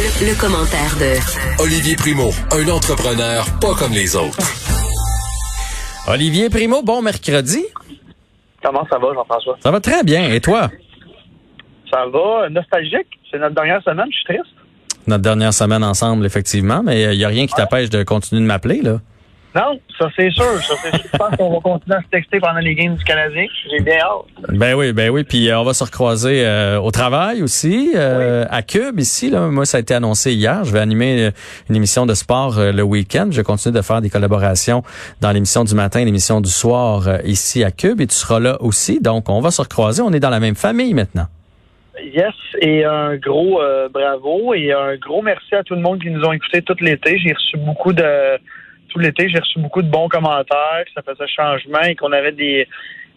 Le, commentaire de Olivier Primo, un entrepreneur pas comme les autres. Olivier Primo, bon mercredi. Comment ça va, Jean-François? Ça va très bien. Et toi? Ça va, nostalgique. C'est notre dernière semaine, je suis triste. Notre dernière semaine ensemble, effectivement, mais il n'y a rien qui t'empêche de continuer de m'appeler, là. Non, ça c'est sûr. Ça, c'est sûr. Je pense qu'on va continuer à se texter pendant les games du Canadien. J'ai bien hâte. Ben oui, ben oui. Puis euh, on va se recroiser euh, au travail aussi, euh, à Cube ici. Là. Moi, ça a été annoncé hier. Je vais animer une émission de sport le week-end. Je continue de faire des collaborations dans l'émission du matin et l'émission du soir ici à Cube. Et tu seras là aussi. Donc, on va se recroiser. On est dans la même famille maintenant. Yes, et un gros bravo et un gros merci à tout le monde qui nous ont écoutés tout l'été. J'ai reçu beaucoup de tout l'été, j'ai reçu beaucoup de bons commentaires, que ça faisait changement et qu'on avait des,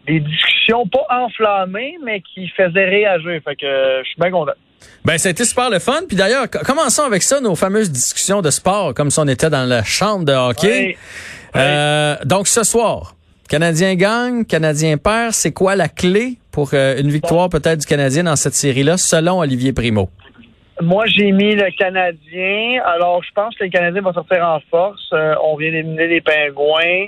des discussions pas enflammées, mais qui faisaient réagir. Fait que euh, je suis bien content. Ben, c'était super le fun. Puis d'ailleurs, commençons avec ça, nos fameuses discussions de sport, comme si on était dans la chambre de hockey. Euh, donc, ce soir, Canadien gagne, Canadien perd. C'est quoi la clé pour euh, une victoire peut-être du Canadien dans cette série-là, selon Olivier Primo? Moi, j'ai mis le Canadien. Alors, je pense que le Canadien va sortir en force. Euh, on vient d'éliminer les Pingouins.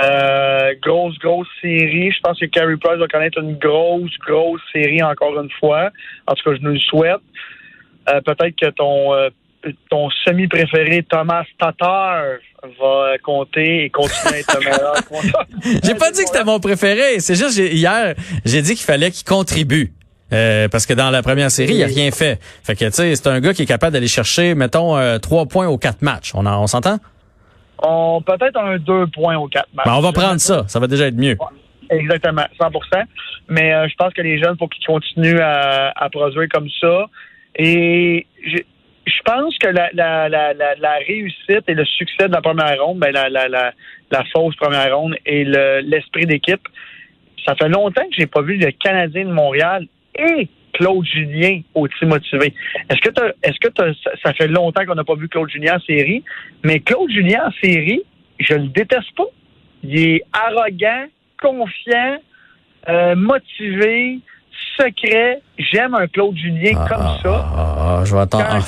Euh, grosse, grosse série. Je pense que Carey Price va connaître une grosse, grosse série encore une fois. En tout cas, je nous le souhaite. Euh, peut-être que ton, ton semi-préféré, Thomas Tatar, va compter et continuer à être le meilleur. j'ai pas dit que c'était mon préféré. C'est juste, hier, j'ai dit qu'il fallait qu'il contribue. Euh, parce que dans la première série, il a rien fait. Fait que, tu sais, c'est un gars qui est capable d'aller chercher, mettons, euh, trois points aux quatre matchs. On, on s'entend? On, peut-être un deux points aux quatre matchs. Ben, on va prendre ça. Ça va déjà être mieux. Exactement, 100 Mais euh, je pense que les jeunes, faut qu'ils continuent à, produire comme ça. Et je, je pense que la, la, la, la, réussite et le succès de la première ronde, ben la, la, la, la fausse première ronde et l'esprit d'équipe, ça fait longtemps que j'ai pas vu le Canadien de Montréal et Claude Julien au team motivé. Est-ce que est-ce que ça fait longtemps qu'on n'a pas vu Claude Julien en série, mais Claude Julien en série, je le déteste pas. Il est arrogant, confiant, euh, motivé, secret. J'aime un Claude Julien ah, comme ah, ça. Ah, je vais attendre.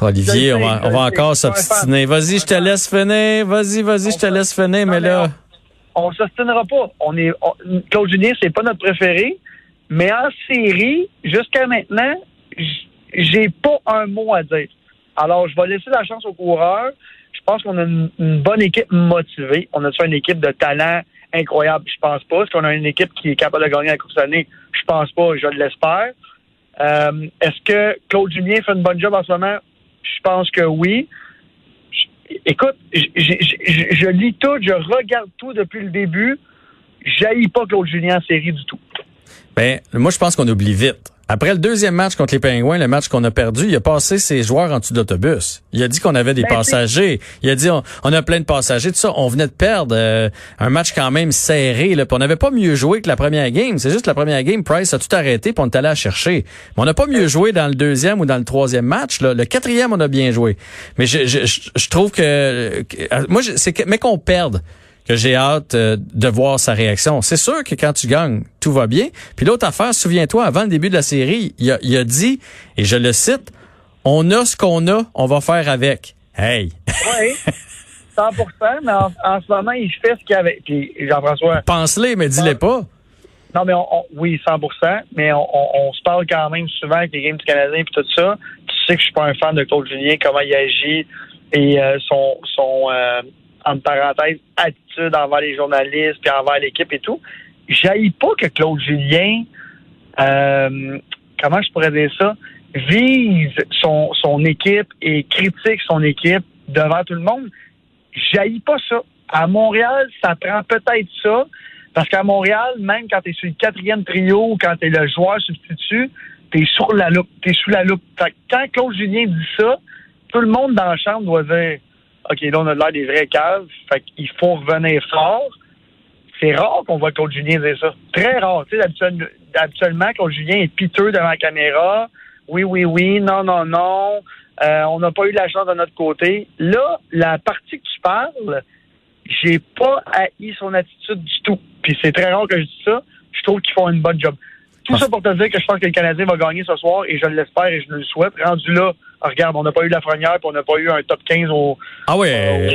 Olivier, on va, on va encore s'obstiner. Vas-y, je te laisse finir. Vas-y, vas-y, je te laisse finir, mais là. On, ne s'obstinera pas. On est, Claude Julien, c'est pas notre préféré. Mais en série, jusqu'à maintenant, j'ai pas un mot à dire. Alors, je vais laisser la chance aux coureurs. Je pense qu'on a une, bonne équipe motivée. On a une équipe de talent incroyable? Je pense pas. Est-ce qu'on a une équipe qui est capable de gagner la Coupe année? Je pense pas. Je l'espère. Euh, est-ce que Claude Julien fait une bonne job en ce moment? Je pense que oui. écoute, je lis tout, je regarde tout depuis le début. J'haïs pas Claude Julien en série du tout. Ben, moi, je pense qu'on oublie vite. Après le deuxième match contre les Pingouins, le match qu'on a perdu, il a passé ses joueurs en dessous d'autobus. Il a dit qu'on avait des ben, passagers. Il a dit on, a plein de passagers. Tout ça, on venait de perdre euh, un match quand même serré. Là, on n'avait pas mieux joué que la première game. C'est juste la première game, Price a tout arrêté puis on est allé à chercher. Mais on n'a pas mieux joué dans le deuxième ou dans le troisième match. Là. Le quatrième, on a bien joué. Mais je, je, je trouve que, que moi, c'est mais qu'on perde que j'ai hâte euh, de voir sa réaction. C'est sûr que quand tu gagnes, tout va bien. Puis l'autre affaire, souviens-toi, avant le début de la série, il a, il a dit, et je le cite, on a ce qu'on a, on va faire avec. Hey! Oui, 100 mais en, ce moment, il fait ce qu'il avait. Puis Jean-François... Pense-les, mais dis-les pas. Non, mais on, oui, 100% mais on, on, se parle quand même souvent avec les games du Canadien et tout ça. Tu sais que je suis pas un fan de Claude Julien, comment il agit et euh, son, son euh, entre parenthèses, attitude envers les journalistes puis envers l'équipe et tout. J'aille pas que Claude Julien, euh, comment je pourrais dire ça, vise son, équipe et critique son équipe devant tout le monde. J'aille pas ça. À Montréal, ça prend peut-être ça. Parce qu'à Montréal, même quand tu es sur le quatrième trio ou quand tu es le joueur substitut, tu es la loupe. Tu sous la loupe. quand Claude Julien dit ça, tout le monde dans la chambre doit dire OK, là, on a l'air des vrais caves. Fait qu'il faut revenir fort. C'est rare qu'on voit Claude Julien dire ça. Très rare. Tu sais, habituellement, Claude Julien est piteux devant la caméra. Oui, oui, oui. Non, non, non. Euh, on n'a pas eu la chance de notre côté. Là, la partie que tu parles, j'ai pas haï son attitude du tout. Puis c'est très rare que je dise ça. Je trouve qu'ils font une bonne job. Tout ça pour te dire que je pense que le Canadien va gagner ce soir et je l'espère et je le souhaite. Rendu là, regarde, on n'a pas eu la première, puis on n'a pas eu un top 15 au, ah euh,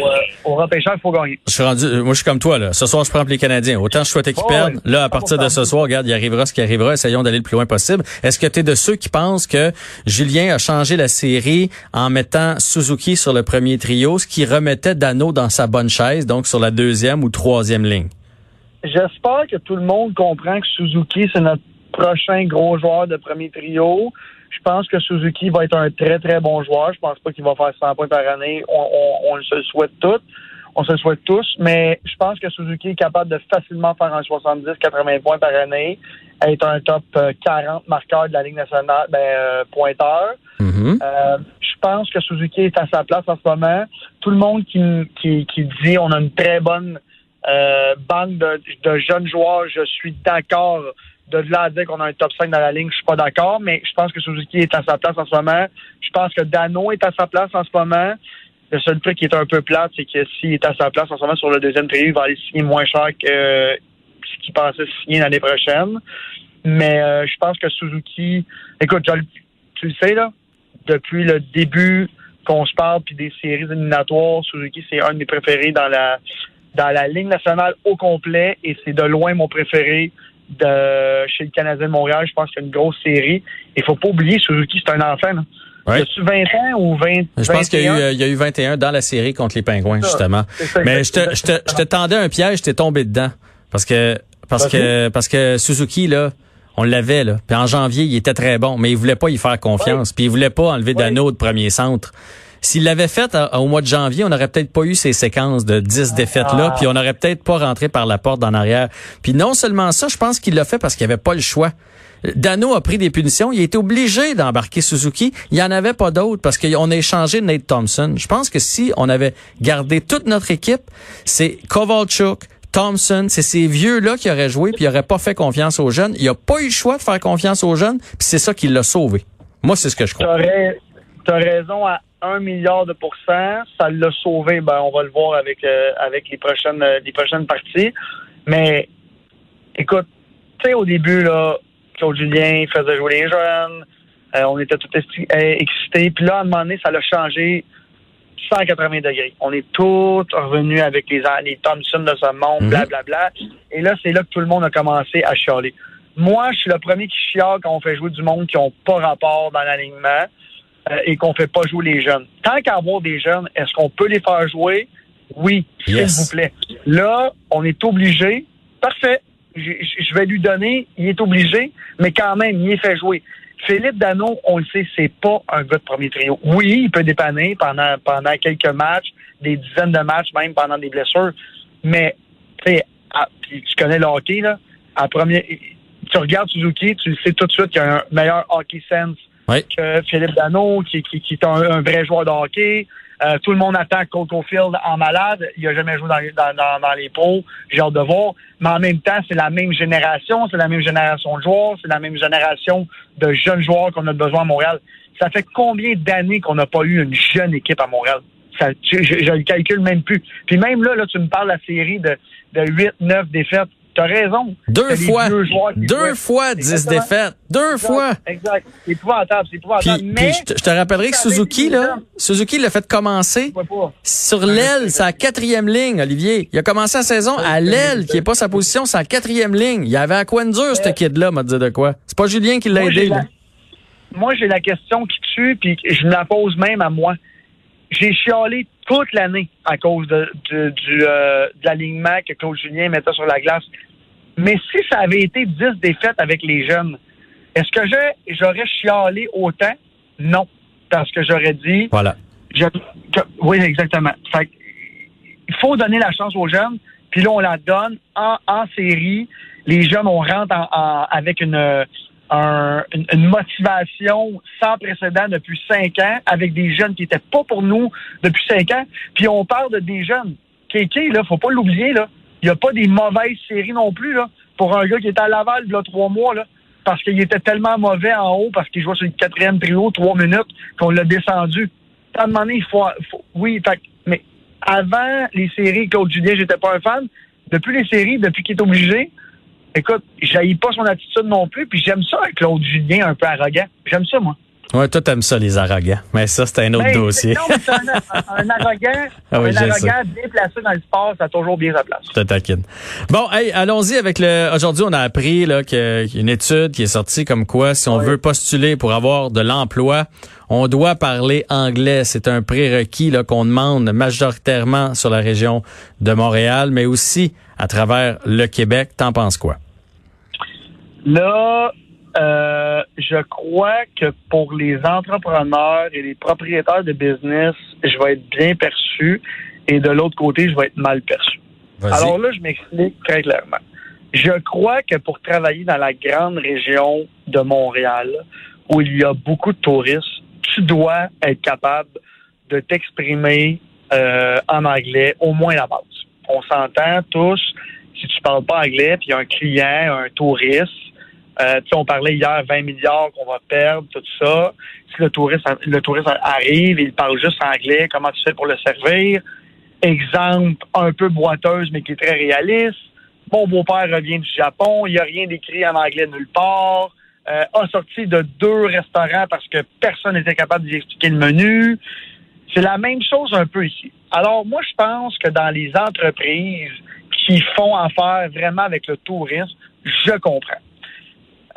au, au repêchage, il faut gagner. Je suis rendu, moi, je suis comme toi, là. Ce soir, je prends les Canadiens. Autant je souhaitais qu'ils Oh, perdent. Là, à partir de ce soir, regarde, il arrivera ce qui arrivera. Essayons d'aller le plus loin possible. Est-ce que tu es de ceux qui pensent que Julien a changé la série en mettant Suzuki sur le premier trio, ce qui remettait Dano dans sa bonne chaise, donc sur la deuxième ou troisième ligne? J'espère que tout le monde comprend que Suzuki, c'est notre prochain gros joueur de premier trio. Je pense que Suzuki va être un très, très bon joueur. Je pense pas qu'il va faire 100 points par année. On, on, on se le souhaite tous. On se le souhaite tous. Mais je pense que Suzuki est capable de facilement faire un 70-80 points par année, être un top euh, 40 marqueur de la Ligue nationale, ben, euh, pointeur. Mhm. Euh, je pense que Suzuki est à sa place en ce moment. Tout le monde qui, qui, qui dit on a une très bonne euh, banque de, de jeunes joueurs, je suis d'accord. De là à dire qu'on a un top 5 dans la ligne, je suis pas d'accord, mais je pense que Suzuki est à sa place en ce moment. Je pense que Dano est à sa place en ce moment. Le seul truc qui est un peu plate, c'est que s'il est à sa place en ce moment sur le deuxième trio, il va aller signer moins cher que euh, ce qu'il pensait signer l'année prochaine. Mais euh, je pense que Suzuki, écoute, tu le sais là, depuis le début qu'on se parle puis des séries éliminatoires, Suzuki c'est un de mes préférés dans la dans la ligne nationale au complet et c'est de loin mon préféré de chez le Canadien de Montréal. Je pense qu'il y a une grosse série. Il faut pas oublier Suzuki c'est un enfant. Là. Ouais. A-tu 20 ans ou 20 Je pense qu'il y, a eu, 21? euh, il y a eu 21 dans la série contre les Pingouins, justement. Ça, Mais je te, je te, je te tendais un piège, t'es tombé dedans. Parce que, parce que, parce que Suzuki, là, on l'avait, là. Puis en janvier, il était très bon, mais il voulait pas y faire confiance. Puis il voulait pas enlever Ouais. Dano de premier centre. S'il l'avait fait à- au mois de janvier, on n'aurait peut-être pas eu ces séquences de 10 défaites-là, Ah. puis on n'aurait peut-être pas rentré par la porte en arrière. Puis non seulement ça, je pense qu'il l'a fait parce qu'il avait pas le choix. Dano a pris des punitions. Il a été obligé d'embarquer Suzuki. Il n'y en avait pas d'autres parce qu'on a échangé Nate Thompson. Je pense que si on avait gardé toute notre équipe, c'est Kovalchuk, Thompson, c'est ces vieux-là qui auraient joué puis ils n'auraient pas fait confiance aux jeunes. Il n'a pas eu le choix de faire confiance aux jeunes puis c'est ça qui l'a sauvé. Moi, c'est ce que je crois. T'aurais as raison à un milliard de pourcents. Ça l'a sauvé. Ben, on va le voir avec euh, avec les prochaines euh, les prochaines parties. Mais écoute, tu sais, au début, là, Claude Julien faisait jouer les jeunes. Euh, on était euh, excités. Puis là, à un moment donné, ça l'a changé 180 degrés. On est tous revenus avec les, les Thompson de ce monde, Mhm. blablabla. Et là, c'est là que tout le monde a commencé à chialer. Moi, je suis le premier qui chiale quand on fait jouer du monde qui n'ont pas rapport dans l'alignement euh, et qu'on fait pas jouer les jeunes. Tant qu'à avoir des jeunes, est-ce qu'on peut les faire jouer? Oui, Yes. s'il vous plaît. Là, on est obligé. Parfait. Je vais lui donner. Il est obligé, mais quand même, il est fait jouer. Philippe Dano, on le sait, c'est pas un gars de premier trio. Oui, il peut dépanner pendant pendant quelques matchs, des dizaines de matchs, même pendant des blessures. Mais à- tu connais le hockey là. À premier, tu regardes Suzuki, tu le sais tout de suite qu'il y a un meilleur hockey sense Oui. que Philippe Dano, qui, est un, vrai joueur de hockey. Euh, tout le monde attend Cole Caulfield en malade. Il a jamais joué dans, les- pros. J'ai hâte de voir. Mais en même temps, c'est la même génération. C'est la même génération de joueurs. C'est la même génération de jeunes joueurs qu'on a besoin à Montréal. Ça fait combien d'années qu'on n'a pas eu une jeune équipe à Montréal? Je, je, je le calcule même plus. Puis même là, là, tu me parles de la série de, de 8, 9 défaites. T'as raison. Deux fois. Deux fois 10 Exactement. défaites. Deux Exact, fois. Exact. C'est épouvantable. C'est Puis, épouvantable. puis mais, je, te, je te rappellerai que Suzuki, là, Suzuki l'a fait commencer sur l'aile, sa quatrième ligne, Olivier. Il a commencé la saison à l'aile, qui est pas sa position, sa quatrième ligne. Il y avait à quoi dur, ce kid-là, m'a dit de quoi. C'est pas Julien qui l'a aidé, là. la- Moi, j'ai la question qui tue, puis je me la pose même à moi. J'ai chialé toute l'année à cause de, de- du, euh, de l'alignement que Claude Julien mettait sur la glace. Mais si ça avait été 10 défaites avec les jeunes, est-ce que j'aurais chialé autant? Non. Parce que j'aurais dit, Voilà. je- oui, exactement. Fait il faut donner la chance aux jeunes, puis là, on la donne en, en série. Les jeunes, on rentre en- en- avec une, un- une, une motivation sans précédent depuis cinq ans, avec des jeunes qui n'étaient pas pour nous depuis cinq ans. Puis on parle de des jeunes. Kéké, là, faut pas l'oublier, là. Il n'y a pas des mauvaises séries non plus, là, pour un gars qui était à Laval, il trois mois, là parce qu'il était tellement mauvais en haut, parce qu'il jouait sur le quatrième trio, trois minutes, qu'on l'a descendu. À un moment donné, il faut, oui, fait, mais avant les séries, Claude Julien, j'étais pas un fan. Depuis les séries, depuis qu'il est obligé, écoute, j'haïs pas son attitude non plus, puis j'aime ça, Claude Julien, un peu arrogant. J'aime ça, moi. Ouais, toi, t'aimes ça, les arrogants. Mais ça, c'est un autre Ben, dossier. Non, mais c'est un, un arrogant, Ah oui, un arrogant bien placé dans le sport, ça a toujours bien sa place. Je te taquine. Bon, hey, allons-y avec le. Aujourd'hui, on a appris là que- qu'il y a une étude qui est sortie comme quoi, si on Oui. veut postuler pour avoir de l'emploi, on doit parler anglais. C'est un prérequis là qu'on demande majoritairement sur la région de Montréal, mais aussi à travers le Québec. T'en penses quoi? Là, euh, je crois que pour les entrepreneurs et les propriétaires de business, je vais être bien perçu et de l'autre côté, je vais être mal perçu. Alors là, je m'explique très clairement. Je crois que pour travailler dans la grande région de Montréal, où il y a beaucoup de touristes, tu dois être capable de t'exprimer euh, en anglais, au moins la base. On s'entend tous, si tu parles pas anglais, puis il y a un client, un touriste, euh, on parlait hier 20 milliards qu'on va perdre, tout ça. Si le touriste, le touriste arrive, il parle juste anglais, comment tu fais pour le servir? Exemple un peu boiteuse, mais qui est très réaliste. Mon beau-père revient du Japon, il n'y a rien d'écrit en anglais nulle part. Euh, a sorti de deux restaurants parce que personne n'était capable d'y expliquer le menu. C'est la même chose un peu ici. Alors, moi, je pense que dans les entreprises qui font affaire vraiment avec le tourisme, je comprends.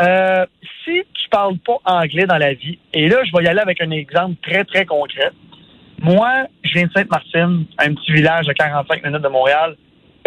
Euh, si tu parles pas anglais dans la vie, et là, je vais y aller avec un exemple très, très concret. Moi, je viens de Sainte-Martine, un petit village de 45 minutes de Montréal.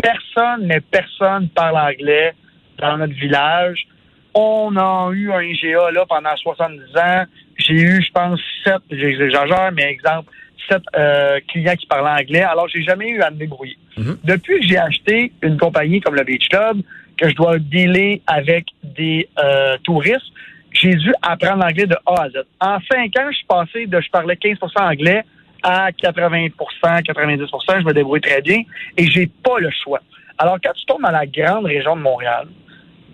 Personne, mais personne parle anglais dans notre village. On a eu un IGA là pendant 70 ans. J'ai eu, je pense, sept, j'exagère, mais exemple, sept euh, clients qui parlent anglais. Alors, j'ai jamais eu à me débrouiller. Mhm. Depuis que j'ai acheté une compagnie comme le Beach Club, que je dois dealer avec des euh, touristes, j'ai dû apprendre l'anglais de A à Z. En cinq ans, je suis passé de je parlais 15% anglais à 80% 90% je me débrouille très bien et j'ai pas le choix. Alors, quand tu tombes dans la grande région de Montréal,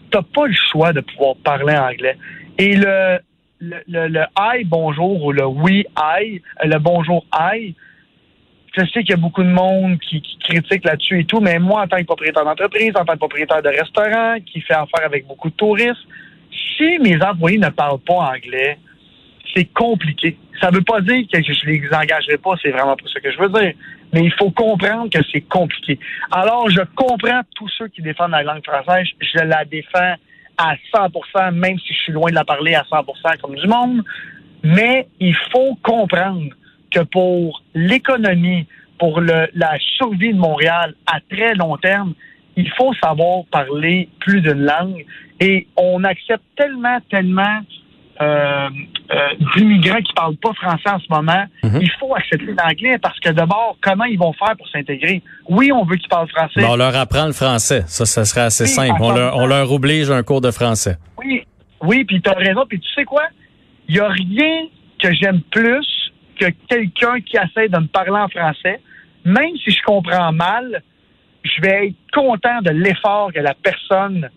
t'as pas le choix de pouvoir parler anglais. Et le, le, le, bonjour ou le oui hi, euh, le bonjour hi, je sais qu'il y a beaucoup de monde qui, qui critique là-dessus et tout, mais moi, en tant que propriétaire d'entreprise, en tant que propriétaire de restaurant, qui fait affaire avec beaucoup de touristes, si mes employés ne parlent pas anglais, c'est compliqué. Ça veut pas dire que je les engagerai pas, c'est vraiment pas ce que je veux dire. Mais il faut comprendre que c'est compliqué. Alors, je comprends tous ceux qui défendent la langue française. Je la défends à 100%, même si je suis loin de la parler à 100% comme du monde. Mais il faut comprendre que pour l'économie, pour le, la survie de Montréal à très long terme, il faut savoir parler plus d'une langue. Et on accepte tellement, tellement euh, euh, d'immigrants qui parlent pas français en ce moment. Mhm. Il faut accepter l'anglais parce que d'abord, comment ils vont faire pour s'intégrer? Oui, on veut qu'ils parlent français. Ben, on leur apprend le français. Ça, ça serait assez Oui, simple. On leur, on leur oblige un cours de français. Oui, oui, puis tu as raison. Puis tu sais quoi? Il n'y a rien que j'aime plus que quelqu'un qui essaie de me parler en français. Même si je comprends mal, je vais être content de l'effort que la personne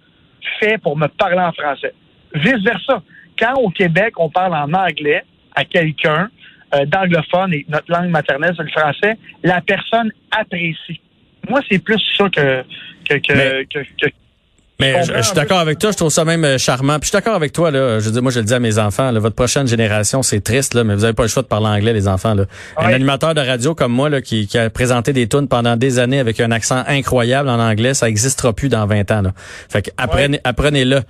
fait pour me parler en français. Vice-versa. Quand au Québec, on parle en anglais à quelqu'un euh, d'anglophone et notre langue maternelle, c'est le français, la personne apprécie. Moi, c'est plus ça que, que, que, Mais- que- que- Mais Je je, suis d'accord avec toi, je trouve ça même euh, charmant. Puis je suis d'accord avec toi là. Je dire, moi je le dis à mes enfants, là, votre prochaine génération, c'est triste là, mais vous avez pas le choix de parler anglais, les enfants là. Un animateur de radio comme moi là, qui, qui a présenté des tunes pendant des années avec un accent incroyable en anglais, ça existera plus dans 20 ans là. Fait que apprenez, apprenez-le.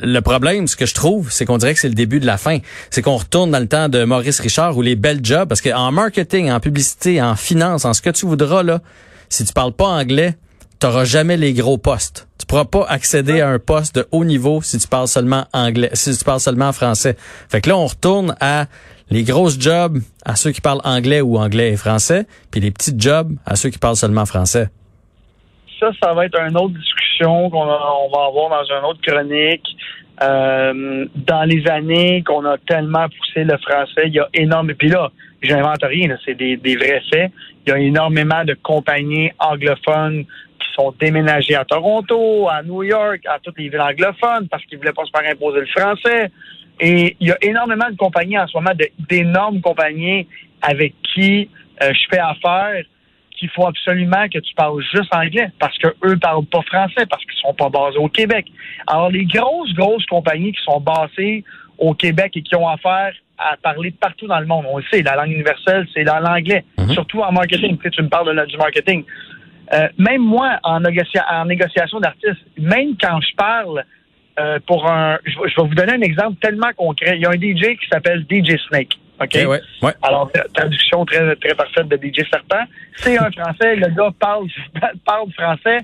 Le problème, ce que je trouve, c'est qu'on dirait que c'est le début de la fin. C'est qu'on retourne dans le temps de Maurice Richard ou les belles jobs, parce qu'en marketing, en publicité, en finance, en ce que tu voudras là, si tu parles pas anglais, t'auras jamais les gros postes. Tu pourras pas accéder à un poste de haut niveau si tu parles seulement anglais, si tu parles seulement français. Fait que là, on retourne à les grosses jobs à ceux qui parlent anglais ou anglais et français, puis les petits jobs à ceux qui parlent seulement français. ça, ça va être une autre discussion qu'on va avoir dans une autre chronique. Euh, dans les années qu'on a tellement poussé le français, il y a énormément. Puis là, j'invente rien, c'est des, vrais faits. Il y a énormément de compagnies anglophones sont déménagées à Toronto, à New York, à toutes les villes anglophones parce qu'ils voulaient pas se faire imposer le français. Et il y a énormément de compagnies en ce moment, d'énormes compagnies avec qui euh, je fais affaire qu'il faut absolument que tu parles juste anglais parce que eux parlent pas français parce qu'ils sont pas basés au Québec. Alors les grosses grosses compagnies qui sont basées au Québec et qui ont affaire à, parler partout dans le monde. On le sait, la langue universelle, c'est dans l'anglais, Mhm. surtout en marketing. Tu, sais, tu me parles de, du marketing. Euh, même moi, en, négocia- en négociation d'artistes, même quand je parle euh, pour un... Je, vais- je vais vous donner un exemple tellement concret. Il y a un DJ qui s'appelle DJ Snake. OK? Ok, ouais, ouais. Alors, tra- traduction très, très parfaite de DJ Serpent. C'est un Français, le gars parle, parle français.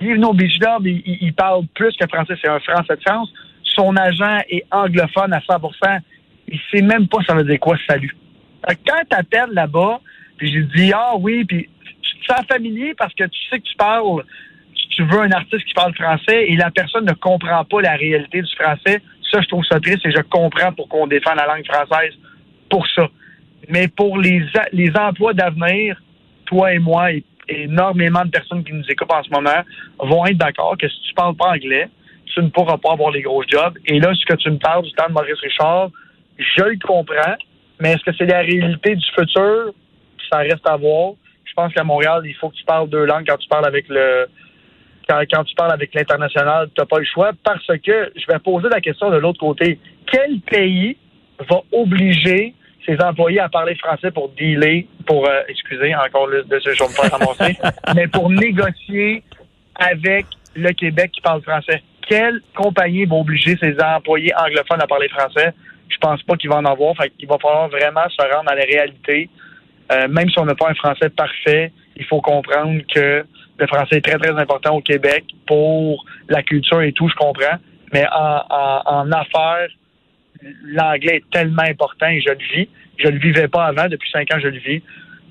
Il est venu au Beach Club, il, parle plus que français, c'est un Français de France. Son agent est anglophone à 100% Il sait même pas ça veut dire quoi salut. Quand t'appelles là-bas, puis j'ai dit ah oui, puis tu te sens familier parce que tu sais que tu parles, tu- veux un artiste qui parle français et la personne ne comprend pas la réalité du français. Ça, je trouve ça triste et je comprends pourquoi on défend la langue française pour ça. Mais pour les, les emplois d'avenir, toi et moi et énormément de personnes qui nous écoutent en ce moment vont être d'accord que si tu parles pas anglais, tu ne pourras pas avoir les gros jobs. Et là, ce que tu me parles du temps de Maurice Richard, je le comprends, mais est-ce que c'est la réalité du futur? Ça reste à voir. Je pense qu'à Montréal, il faut que tu parles deux langues quand tu parles avec le quand, quand tu parles avec l'international, tu n'as pas le choix parce que je vais poser la question de l'autre côté. Quel pays va obliger ses employés à parler français pour dealer, pour, euh, excusez, encore le, de ce je vais me faire ramasser, mais pour négocier avec le Québec qui parle français? Quelle compagnie va obliger ses employés anglophones à parler français? Je pense pas qu'il va en avoir. Fait qu'il va falloir vraiment se rendre à la réalité. Euh, même si on n'a pas un français parfait, il faut comprendre que le français est très, très important au Québec pour la culture et tout, je comprends. Mais en, en, en affaires, l'anglais est tellement important et je le vis. Je le vivais pas avant. Depuis cinq ans, je le vis.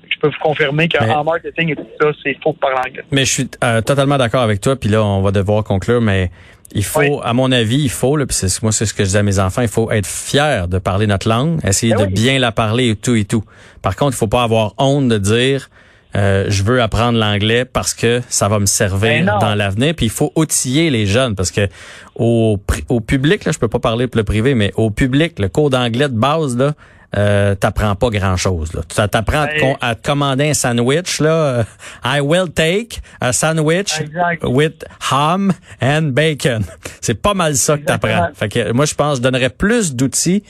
Je peux vous confirmer qu'en marketing et tout ça, c'est faux de parler anglais. Mais je suis euh, totalement d'accord avec toi. Puis là, on va devoir conclure. Mais il faut, Oui. à mon avis, il faut. Là, puis c'est, moi, c'est ce que je dis à mes enfants. Il faut être fier de parler notre langue, essayer Ben de bien la parler et tout et tout. Par contre, il faut pas avoir honte de dire. euh, je veux apprendre l'anglais parce que ça va me servir Ben dans l'avenir. Puis il faut outiller les jeunes parce que au, au public, là, je peux pas parler pour le privé, mais au public, le cours d'anglais de base, là, euh, t'apprends pas grand chose. Là. Tu t'apprends à, te Ben- à te commander un sandwich. Là. Euh, I will take a sandwich Exact. with ham and bacon. C'est pas mal ça que t'apprends. Fait que moi, je pense, je donnerais plus d'outils.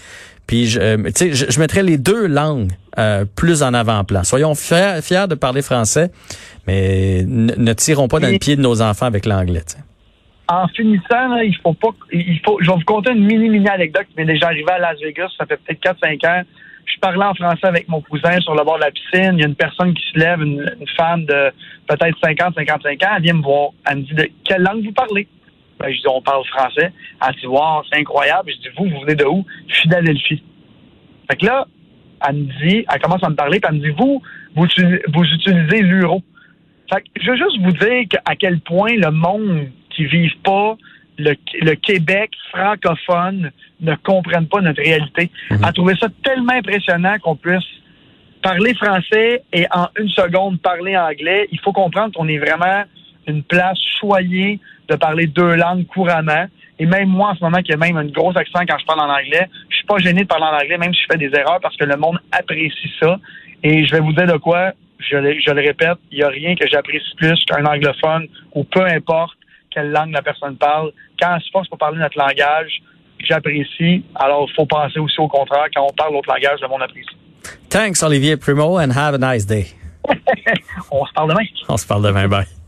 Puis, je, euh, tu sais, je, je mettrais les deux langues euh, plus en avant-plan. Soyons fiers, fiers de parler français, mais ne, tirons pas dans le pied de nos enfants avec l'anglais. En finissant, là, il faut pas. Il faut. Je vais vous conter une mini mini anecdote qui m'est déjà arrivée à Las Vegas. Ça fait peut-être 4-5 ans. Je parlais en français avec mon cousin sur le bord de la piscine. Il y a une personne qui se lève, une, femme de peut-être 50-55 ans. Elle vient me voir. Elle me dit de quelle langue vous parlez? Ben, je dis on parle français. Elle dit wow, c'est incroyable. Je dis vous, vous venez de où? Philadelphie. Fait que là, elle me dit, elle commence à me parler, puis elle me dit vous, vous, utilisez- vous utilisez l'euro. Fait que je veux juste vous dire à quel point le monde qui vit pas le, le Québec francophone ne comprennent pas notre réalité. Mhm. A trouvé ça tellement impressionnant qu'on puisse parler français et en une seconde parler anglais. Il faut comprendre qu'on est vraiment une place choyée de parler deux langues couramment. Et même moi, en ce moment, qui ai même un gros accent quand je parle en anglais, je suis pas gêné de parler en anglais, même si je fais des erreurs, parce que le monde apprécie ça. Et je vais vous dire de quoi, je je le répète, il n'y a rien que j'apprécie plus qu'un anglophone, ou peu importe quelle langue la personne parle. Quand on se force pour parler notre langage, j'apprécie. Alors, il faut penser aussi au contraire. Quand on parle l'autre langage, le monde apprécie. Thanks, Olivier Primo, and have a nice day. On se parle demain. On se parle demain. Bye.